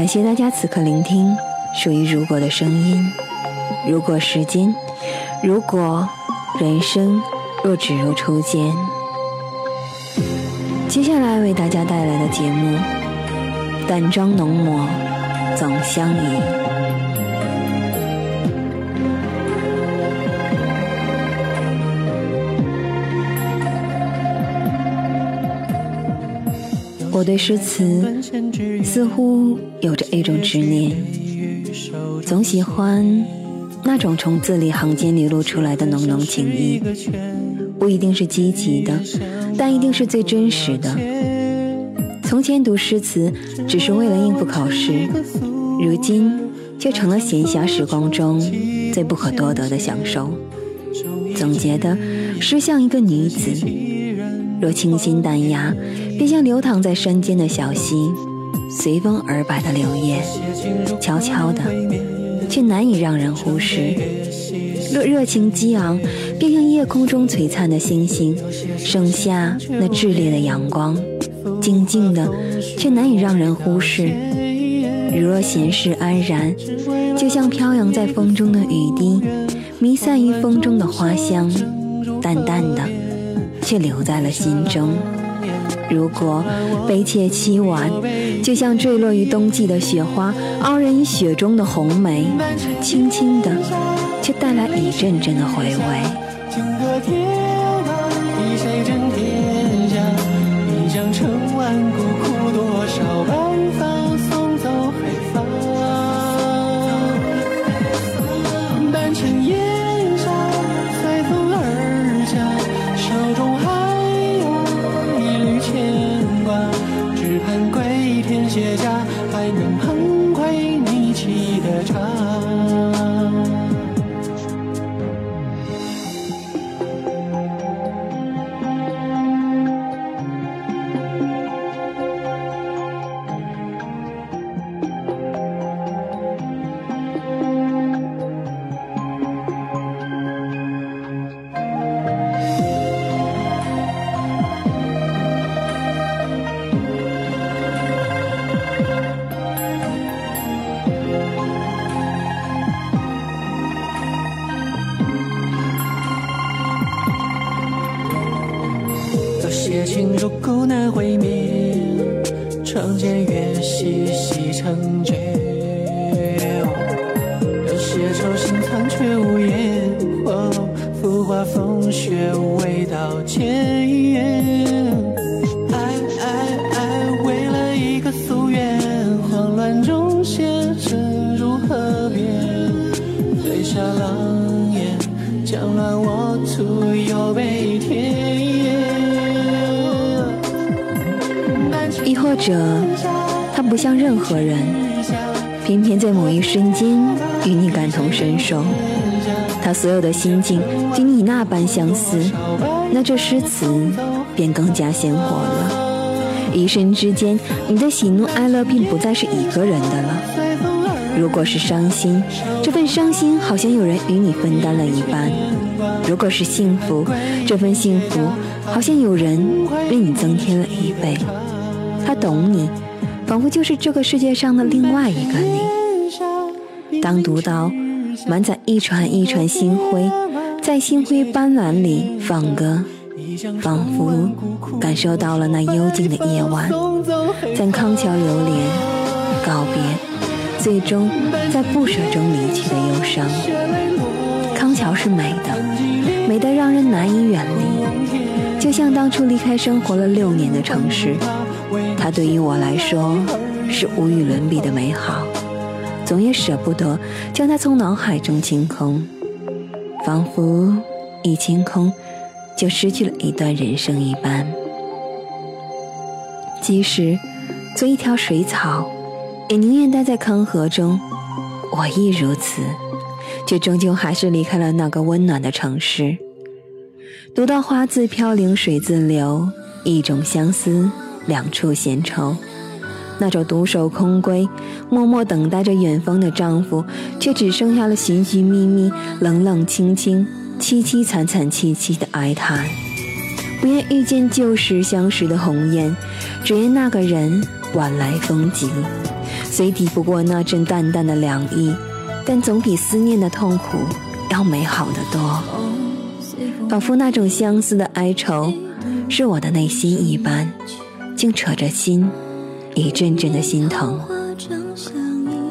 感谢大家此刻聆听属于如果的声音。如果时间，如果人生若只如初见。接下来为大家带来的节目《淡妆浓抹总相宜》。我对诗词似乎有着一种执念，总喜欢那种从字里行间流露出来的浓浓情意，不一定是积极的。但一定是最真实的。从前读诗词只是为了应付考试，如今却成了闲暇时光中最不可多得的享受。总结的诗像一个女子，若清新淡雅，便像流淌在山间的小溪，随风而摆的柳叶，悄悄的，却难以让人忽视。若热情激昂，便像夜空中璀璨的星星，盛夏那炽烈的阳光；静静的，却难以让人忽视。如若闲适安然，就像飘扬在风中的雨滴，弥散于风中的花香，淡淡的，却留在了心中。如果悲切凄婉，就像坠落于冬季的雪花，傲然于雪中的红梅，轻轻的。却带来一阵阵的回味。金戈铁马，一谁天下？一将成万骨，却无言。哦，浮华风雪未到千言。爱爱爱，为了一个夙愿，慌乱中现身如何变？泪下狼烟，将乱我徒有悲天。亦或者，他不像任何人，偏偏在某一瞬间与你感同身受。他所有的心境与你那般相似，那这诗词便更加鲜活了。一瞬之间，你的喜怒哀乐便不再是一个人的了。如果是伤心，这份伤心好像有人与你分担了一半；如果是幸福，这份幸福好像有人为你增添了一倍。他懂你，仿佛就是这个世界上的另外一个你。当读到满载一船一船星辉，在星辉斑斓里放歌，仿佛感受到了那幽静的夜晚，在康桥流连告别。最终，在不舍中离去的忧伤。康桥是美的，美得让人难以远离。就像当初离开生活了六年的城市，它对于我来说是无与伦比的美好，总也舍不得将它从脑海中清空，仿佛一清空就失去了一段人生一般。即使做一条水草。也宁愿待在康河中，我亦如此，却终究还是离开了那个温暖的城市。读到花自飘零水自流，一种相思，两处闲愁。那种独守空闺，默默等待着远方的丈夫，却只剩下了寻寻觅觅、冷冷清清、凄凄惨惨戚戚的哀叹。不愿遇见旧时相识的红颜，只因那个人晚来风急。虽抵不过那阵淡淡的凉意，但总比思念的痛苦要美好的多。仿佛那种相思的哀愁，是我的内心一般，竟扯着心，一阵阵的心疼。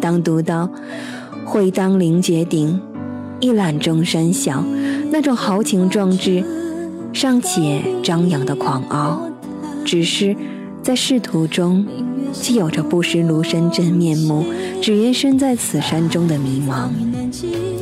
当读到“会当凌绝顶，一览众山小”，那种豪情壮志尚且张扬的狂傲，只是在仕途中。既有着不识庐山真面目，只缘身在此山中的迷茫。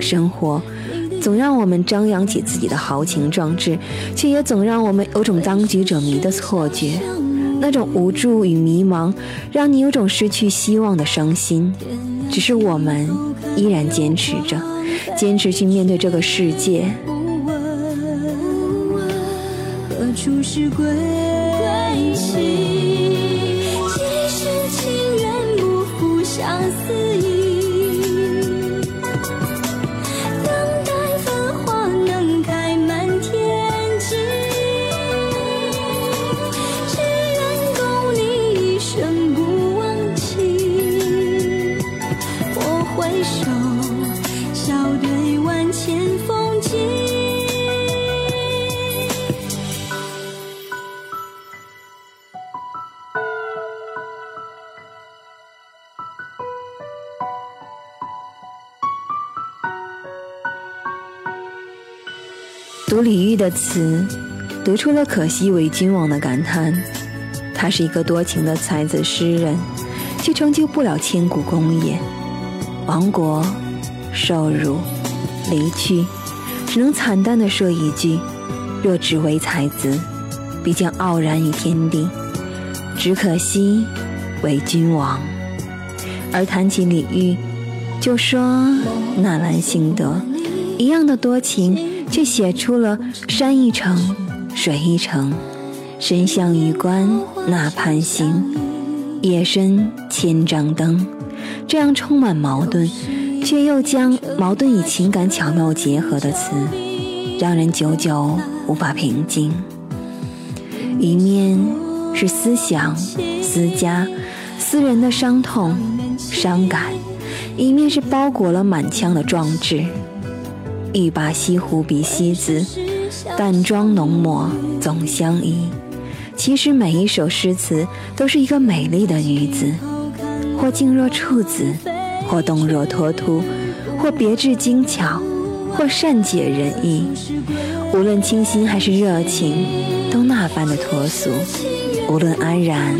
生活总让我们张扬起自己的豪情壮志，却也总让我们有种当局者迷的错觉。那种无助与迷茫，让你有种失去希望的伤心。只是我们依然坚持着，坚持去面对这个世界。何处是归期？读李煜的词，读出了可惜为君王的感叹。他是一个多情的才子诗人，却成就不了千古功业。亡国、受辱、离去，只能惨淡地说一句：若只为才子，必将傲然于天地。只可惜为君王。而谈起李煜，就说纳兰性德一样的多情。却写出了山一程，水一程，身向榆关那畔行，夜深千帐灯，这样充满矛盾，却又将矛盾与情感巧妙结合的词，让人久久无法平静。一面是思想、思家、私人的伤痛、伤感，一面是包裹了满腔的壮志。欲把西湖比西子，淡妆浓抹总相宜。其实每一首诗词都是一个美丽的女子，或静若处子，或动若脱兔，或别致精巧，或善解人意。无论清新还是热情，都那般的脱俗；无论安然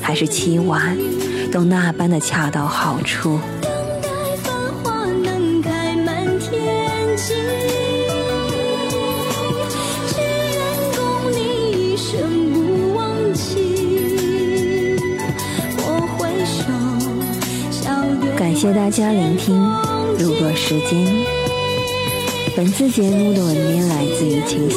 还是凄婉，都那般的恰到好处。谢大家聆听《路过时间》。本次节目的文编来自于秋霞。